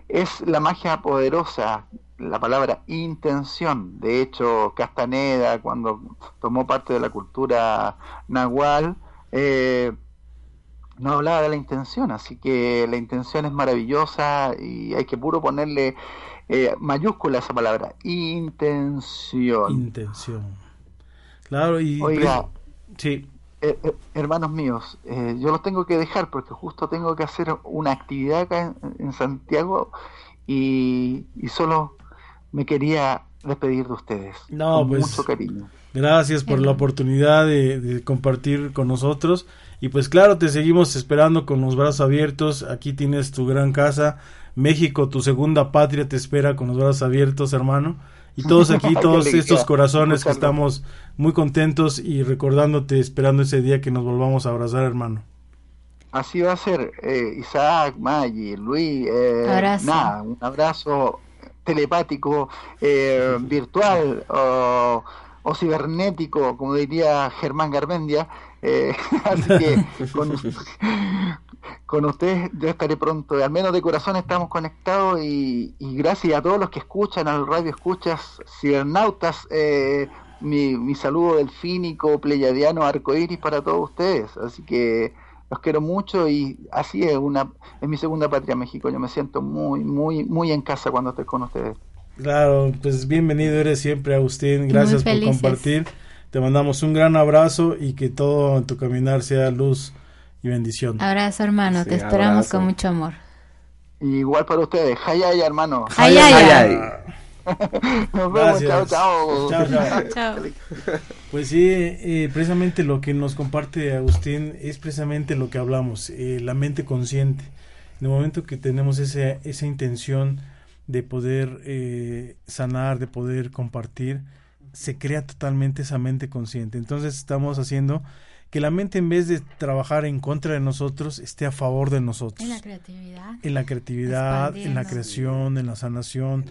Speaker 5: es la magia poderosa, la palabra intención. De hecho, Castaneda, cuando tomó parte de la cultura nahual, eh, no hablaba de la intención, así que la intención es maravillosa y hay que puro ponerle eh, mayúscula esa palabra, intención.
Speaker 2: Intención. Claro, y...
Speaker 5: Oiga, sí. Eh, eh, hermanos míos, yo los tengo que dejar porque justo tengo que hacer una actividad acá en, Santiago y, solo me quería despedir de ustedes.
Speaker 2: No, con pues, mucho cariño. Gracias por la oportunidad de, de, compartir con nosotros. Y pues claro, te seguimos esperando con los brazos abiertos. Aquí tienes tu gran casa. México, tu segunda patria, te espera con los brazos abiertos, hermano. Y todos aquí, todos estos corazones que estamos muy contentos y recordándote, esperando ese día que nos volvamos a abrazar, hermano.
Speaker 5: Así va a ser, eh, Isaac, Maggi, Luis, eh, nada, un abrazo telepático, eh, virtual o, o, cibernético, como diría Germán Garmendia. Eh, así que con, con ustedes yo estaré pronto, al menos de corazón estamos conectados y, gracias a todos los que escuchan al radio escuchas cibernautas, eh, mi, mi saludo delfínico, pleyadiano, arcoíris para todos ustedes, así que los quiero mucho y así es una es mi segunda patria México, yo me siento muy muy muy en casa cuando estoy con ustedes.
Speaker 2: Claro, pues bienvenido eres siempre Agustín, gracias por compartir. Te mandamos un gran abrazo y que todo en tu caminar sea luz y bendición.
Speaker 3: Abrazo, hermano. Te esperamos con mucho amor.
Speaker 5: Igual para ustedes. Hayay, hermano.
Speaker 3: Hayay.
Speaker 5: Nos vemos. Chao, chao.
Speaker 2: Chao, Pues sí, eh, precisamente lo que nos comparte Agustín es precisamente lo que hablamos, eh, la mente consciente. En el momento que tenemos ese, esa intención de poder eh, sanar, de poder compartir, se crea totalmente esa mente consciente. Entonces estamos haciendo que la mente en vez de trabajar en contra de nosotros esté a favor de nosotros.
Speaker 3: En la creatividad.
Speaker 2: En la creatividad, en la creación, en la sanación,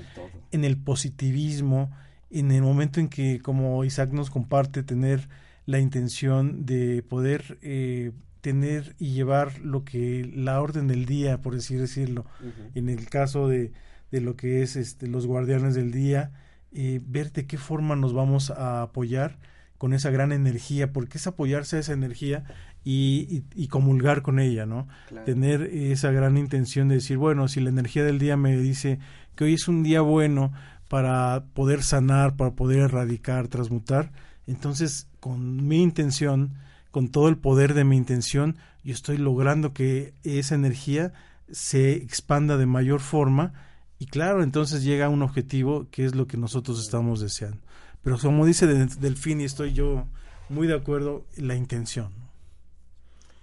Speaker 2: en, el positivismo, en el momento en que, como Isaac nos comparte, tener la intención de poder eh, tener y llevar lo que la orden del día, por así decirlo, en el caso de, de, lo que es este, los guardianes del día, eh, ver de qué forma nos vamos a apoyar con esa gran energía, porque es apoyarse a esa energía y, y, comulgar con ella, ¿no? Tener esa gran intención de decir, bueno, si la energía del día me dice que hoy es un día bueno para poder sanar, para poder erradicar, transmutar, entonces con mi intención, con todo el poder de mi intención, yo estoy logrando que esa energía se expanda de mayor forma y claro, entonces llega a un objetivo que es lo que nosotros estamos deseando. Pero como dice Delfín, y estoy yo muy de acuerdo, la intención.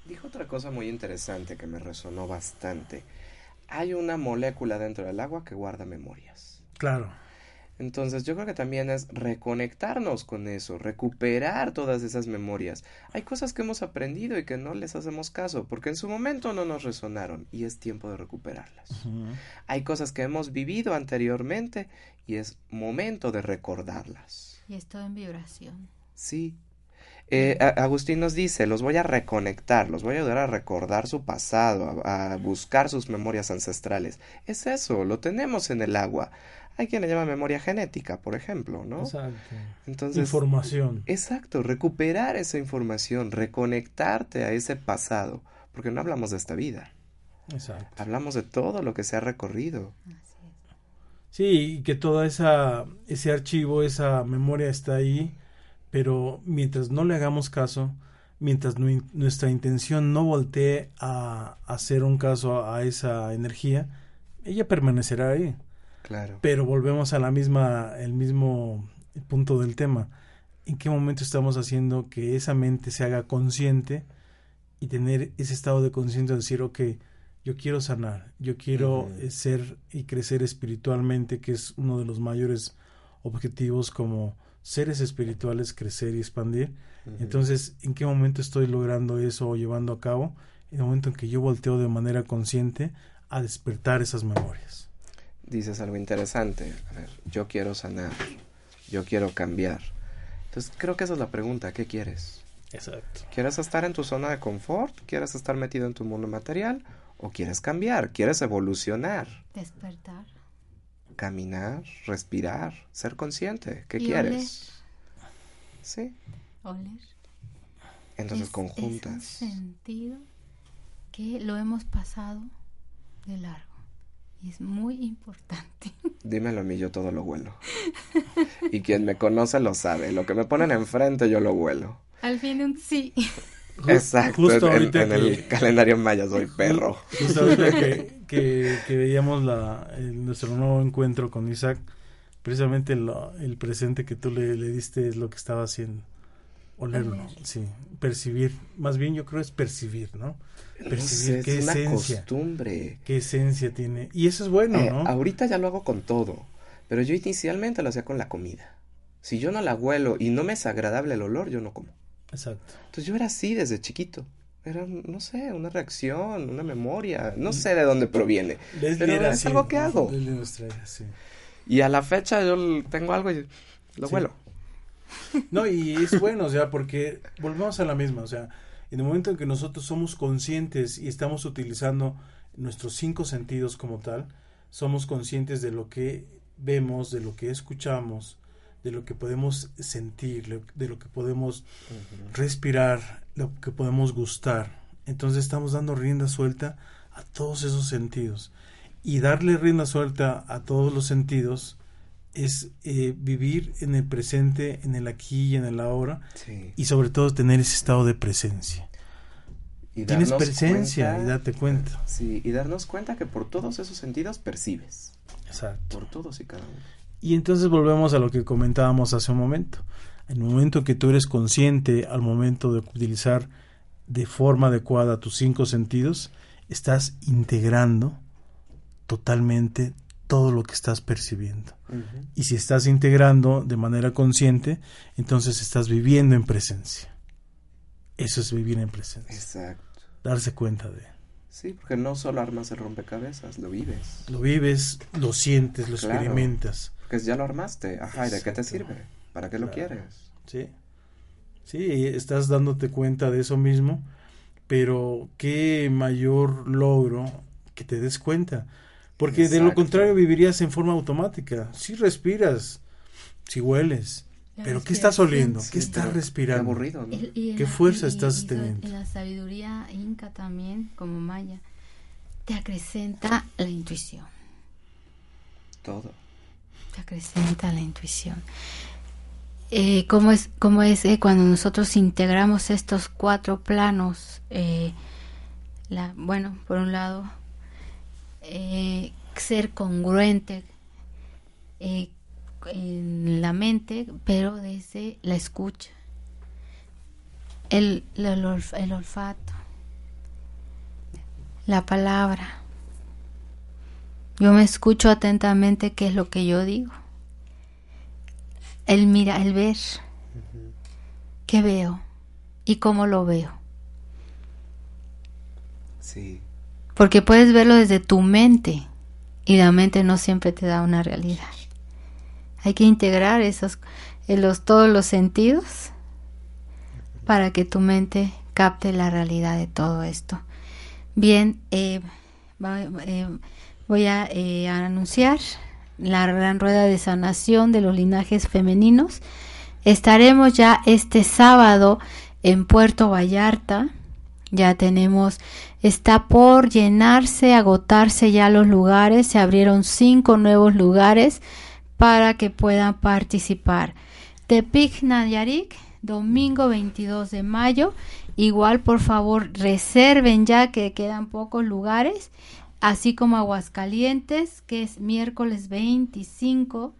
Speaker 4: Dijo otra cosa muy interesante que me resonó bastante. Hay una molécula dentro del agua que guarda memorias.
Speaker 2: Claro.
Speaker 4: Entonces yo creo que también es reconectarnos con eso, recuperar todas esas memorias. Hay cosas que hemos aprendido y que no les hacemos caso porque en su momento no nos resonaron y es tiempo de recuperarlas. Hay cosas que hemos vivido anteriormente y es momento de recordarlas.
Speaker 3: Y estoy en vibración.
Speaker 4: Sí. Eh, Agustín nos dice, los voy a reconectar, los voy a ayudar a recordar su pasado, a, buscar sus memorias ancestrales. Es eso, lo tenemos en el agua. Hay quien le llama memoria genética, por ejemplo, ¿no?
Speaker 2: Exacto. Entonces, información.
Speaker 4: Exacto, recuperar esa información, reconectarte a ese pasado, porque no hablamos de esta vida.
Speaker 2: Exacto.
Speaker 4: Hablamos de todo lo que se ha recorrido.
Speaker 2: Sí, y que toda esa ese archivo, esa memoria está ahí, pero mientras no le hagamos caso, mientras nuestra intención no voltee a hacer un caso a, esa energía, ella permanecerá ahí.
Speaker 4: Claro.
Speaker 2: Pero volvemos a la misma el mismo punto del tema. ¿En qué momento estamos haciendo que esa mente se haga consciente y tener ese estado de conciencia de decir, ok, yo quiero sanar, yo quiero eh, ser y crecer espiritualmente, que es uno de los mayores objetivos como seres espirituales, crecer y expandir. Entonces, ¿en qué momento estoy logrando eso o llevando a cabo? En el momento en que yo volteo de manera consciente a despertar esas memorias.
Speaker 4: Dices algo interesante. A ver, yo quiero sanar, yo quiero cambiar. Entonces, creo que esa es la pregunta, ¿qué quieres?
Speaker 2: Exacto.
Speaker 4: ¿Quieres estar en tu zona de confort? ¿Quieres estar metido en tu mundo material? ¿O quieres cambiar? ¿Quieres evolucionar?
Speaker 3: Despertar.
Speaker 4: Caminar, respirar, ser consciente. ¿Qué quieres? Sí.
Speaker 3: Oler.
Speaker 4: Entonces conjuntas.
Speaker 3: Es un sentido que lo hemos pasado de largo. Y es muy importante.
Speaker 4: Dímelo a mí, yo todo lo huelo. Y quien me conoce lo sabe. Lo que me ponen enfrente, yo lo huelo.
Speaker 3: Al fin un sí.
Speaker 4: Exacto, Justo en, el calendario maya soy perro.
Speaker 2: Justo ahorita que, que, veíamos la, nuestro nuevo encuentro con Isaac, precisamente el presente que tú le, le, diste es lo que estaba haciendo. Olerlo, sí, percibir, más bien yo creo es percibir, ¿no? Percibir qué esencia,
Speaker 4: costumbre.
Speaker 2: qué esencia tiene. Y eso es bueno, eh, ¿no?
Speaker 4: Ahorita ya lo hago con todo, pero yo inicialmente lo hacía con la comida. Si yo no la huelo y no me es agradable el olor, yo no como.
Speaker 2: Exacto.
Speaker 4: Entonces yo era así desde chiquito. Era, no sé, una reacción, una memoria. No sé de dónde proviene. pero es algo que hago. Y a la fecha yo tengo algo y lo vuelo.
Speaker 2: No, y es bueno, o sea, porque volvemos a la misma, o sea, en el momento en que nosotros somos conscientes y estamos utilizando nuestros cinco sentidos como tal, somos conscientes de lo que vemos, de lo que escuchamos, de lo que podemos sentir, de lo que podemos respirar, lo que podemos gustar. Entonces estamos dando rienda suelta a todos esos sentidos. Y darle rienda suelta a todos los sentidos es eh, vivir en el presente, en el aquí y en el ahora,
Speaker 4: Sí.
Speaker 2: y sobre todo tener ese estado de presencia.
Speaker 4: Y
Speaker 2: Tienes presencia
Speaker 4: cuenta-
Speaker 2: y date cuenta.
Speaker 4: Sí, y darnos cuenta que por todos esos sentidos percibes.
Speaker 2: Exacto.
Speaker 4: Por todos y cada uno.
Speaker 2: Y entonces volvemos a lo que comentábamos hace un momento. En el momento que tú eres consciente al momento de utilizar de forma adecuada tus cinco sentidos, estás integrando totalmente todo lo que estás percibiendo. Y si estás integrando de manera consciente, entonces estás viviendo en presencia. Eso es vivir en presencia.
Speaker 4: Exacto.
Speaker 2: Darse cuenta de.
Speaker 4: Sí, porque no solo armas el rompecabezas, lo vives.
Speaker 2: Lo vives, lo sientes, lo
Speaker 4: Claro.
Speaker 2: experimentas.
Speaker 4: Porque ya lo armaste. Ajá, ¿y de qué te
Speaker 2: Exacto.
Speaker 4: sirve? ¿Para qué lo
Speaker 2: Claro.
Speaker 4: quieres?
Speaker 2: Sí. Sí, estás dándote cuenta de eso mismo, pero qué mayor logro que te des cuenta. Porque de lo
Speaker 4: Exacto.
Speaker 2: contrario vivirías en forma automática. Si respiras, si hueles,
Speaker 3: La
Speaker 2: pero ¿qué estás oliendo? ¿Qué
Speaker 4: Sí,
Speaker 2: estás respirando?
Speaker 4: Qué aburrido, ¿no?
Speaker 3: El- y
Speaker 2: ¿Qué
Speaker 3: la-
Speaker 2: fuerza
Speaker 3: y-
Speaker 2: estás
Speaker 3: y-
Speaker 2: teniendo?
Speaker 3: En la sabiduría inca también, como maya, te acrecenta la intuición.
Speaker 4: Todo.
Speaker 3: Acrecenta la intuición. Eh, ¿Cómo es, cómo es eh, cuando nosotros integramos estos cuatro planos? Eh, la, bueno, por un lado, ser congruente en la mente, pero desde la escucha. El, el olf- el olfato, la palabra. Yo me escucho atentamente qué es lo que yo digo. El mira, el ver. ¿Qué veo? ¿Y cómo lo veo?
Speaker 4: Sí.
Speaker 3: Porque puedes verlo desde tu mente y la mente no siempre te da una realidad. Hay que integrar esos, en los, todos los sentidos para que tu mente capte la realidad de todo esto. Bien, eh, eh, voy a, eh, a anunciar la gran rueda de sanación de los linajes femeninos. Estaremos ya este sábado en Puerto Vallarta. Ya tenemos, está por llenarse, agotarse ya los lugares. Se abrieron cinco nuevos lugares para que puedan participar. Tepic Nayarit, domingo 22 de mayo. Igual, por favor, reserven ya que quedan pocos lugares. Así como Aguascalientes, que es miércoles 25.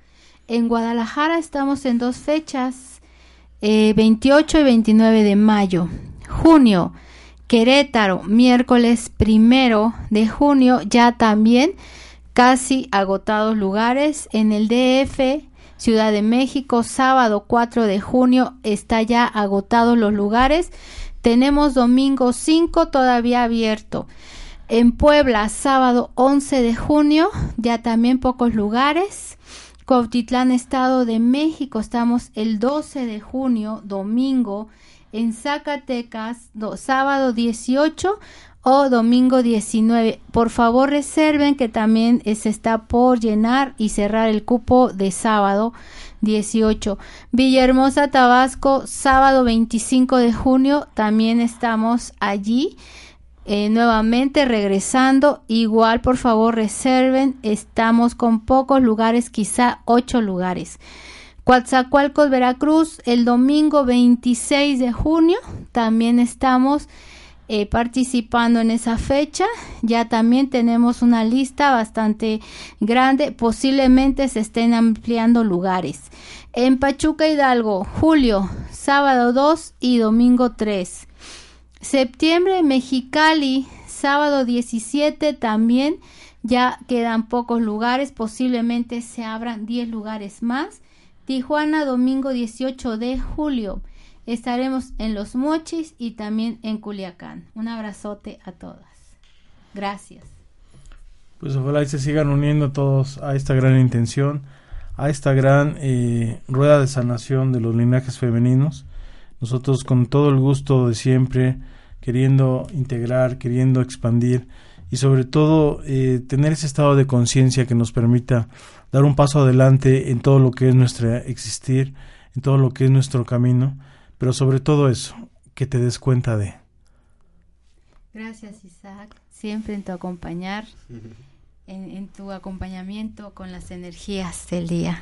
Speaker 3: En Guadalajara estamos en dos fechas, eh, 28 y 29 de mayo. Junio, Querétaro, miércoles primero de junio, ya también casi agotados lugares. En el DF, Ciudad de México, sábado 4 de junio, está ya agotados los lugares. Tenemos domingo 5 todavía abierto. En Puebla, sábado 11 de junio, ya también pocos lugares. Cuautitlán, Estado de México, estamos el 12 de junio, domingo. En Zacatecas, do- sábado 18 o domingo 19. Por favor, reserven que también eh, se está por llenar y cerrar el cupo de sábado 18. Villahermosa, Tabasco, sábado 25 de junio, también estamos allí. Eh, nuevamente regresando, igual por favor reserven, estamos con pocos lugares, quizá ocho lugares. Coatzacoalcos, Veracruz, el domingo 26 de junio, también estamos eh, participando en esa fecha. Ya también tenemos una lista bastante grande, posiblemente se estén ampliando lugares. En Pachuca Hidalgo, julio, sábado 2 y domingo 3. Septiembre, Mexicali, sábado 17 también. Ya quedan pocos lugares, posiblemente se abran 10 lugares más. Tijuana, domingo 18 de julio. Estaremos en Los Mochis y también en Culiacán. Un abrazote a todas. Gracias.
Speaker 2: Pues ojalá y se sigan uniendo todos a esta gran intención, a esta gran eh, rueda de sanación de los linajes femeninos. Nosotros con todo el gusto de siempre, queriendo integrar, queriendo expandir y sobre todo eh, tener ese estado de conciencia que nos permita dar un paso adelante en todo lo que es nuestro existir, en todo lo que es nuestro camino, pero sobre todo eso, que te des cuenta de.
Speaker 3: Gracias Isaac, siempre en tu acompañar, en, en tu acompañamiento con las energías del día.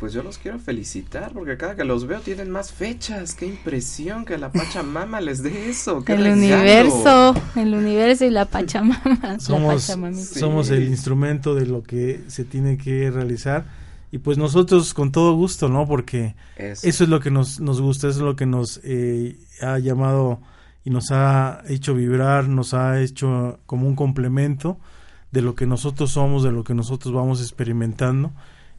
Speaker 4: Pues yo los quiero felicitar porque cada que los veo tienen más fechas. Qué impresión que la Pachamama les dé eso. Qué
Speaker 3: el
Speaker 4: regalo.
Speaker 3: universo, el universo y la Pachamama.
Speaker 2: Somos,
Speaker 3: la Pachamamita.
Speaker 4: Sí.
Speaker 2: somos el instrumento de lo que se tiene que realizar y pues nosotros con todo gusto, ¿no? Porque
Speaker 4: Eso.
Speaker 2: eso es lo que nos, nos gusta, eso es lo que nos eh, ha llamado y nos ha hecho vibrar, nos ha hecho como un complemento de lo que nosotros somos, de lo que nosotros vamos experimentando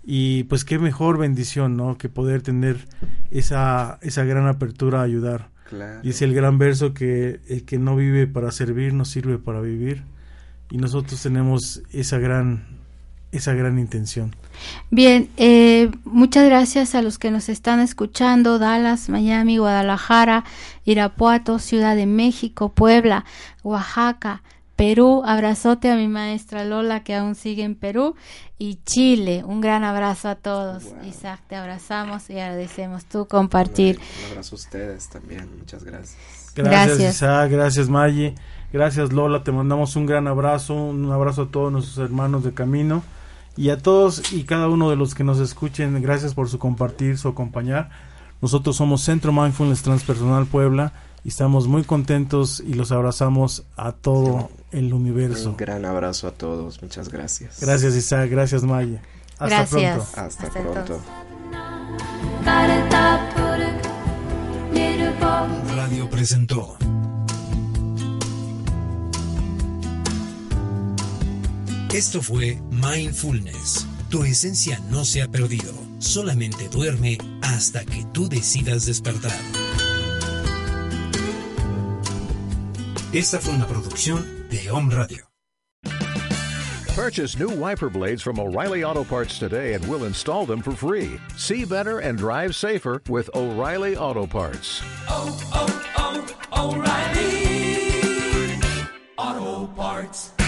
Speaker 2: y pues qué mejor bendición, ¿no? Que poder tener esa, esa gran apertura a ayudar.
Speaker 4: Claro.
Speaker 2: Dice el gran verso que el que no vive para servir no sirve para vivir y nosotros tenemos esa gran esa gran intención.
Speaker 3: Bien, eh, muchas gracias a los que nos están escuchando, Dallas, Miami, Guadalajara, Irapuato, Ciudad de México, Puebla, Oaxaca, Perú, abrazote a mi maestra Lola que aún sigue en Perú y Chile, un gran abrazo a todos.
Speaker 4: Wow.
Speaker 3: Isaac, te abrazamos y agradecemos tu compartir.
Speaker 4: Un abrazo a ustedes también. Muchas gracias.
Speaker 2: Gracias,
Speaker 3: Gracias.
Speaker 2: Isaac, gracias Maggie, gracias Lola, te mandamos un gran abrazo, un abrazo a todos nuestros hermanos de camino y a todos y cada uno de los que nos escuchen, gracias por su compartir, su acompañar. Nosotros somos Centro Mindfulness Transpersonal Puebla y estamos muy contentos y los abrazamos a todo el universo.
Speaker 4: Un gran abrazo a todos. Muchas gracias.
Speaker 2: Gracias Isaac, gracias Maggie. Hasta
Speaker 3: Gracias.
Speaker 2: pronto.
Speaker 4: Hasta,
Speaker 3: Hasta
Speaker 4: pronto.
Speaker 3: entonces.
Speaker 1: Radio presentó Esto fue Mindfulness. Tu esencia no se ha perdido, solamente duerme hasta que tú decidas despertar. Esta fue una producción de Home Radio.
Speaker 6: Purchase new wiper blades from O'Reilly Auto Parts today and we'll install them for free. See better and drive safer with O'Reilly Auto Parts.
Speaker 7: oh, oh, oh, O'Reilly Auto Parts.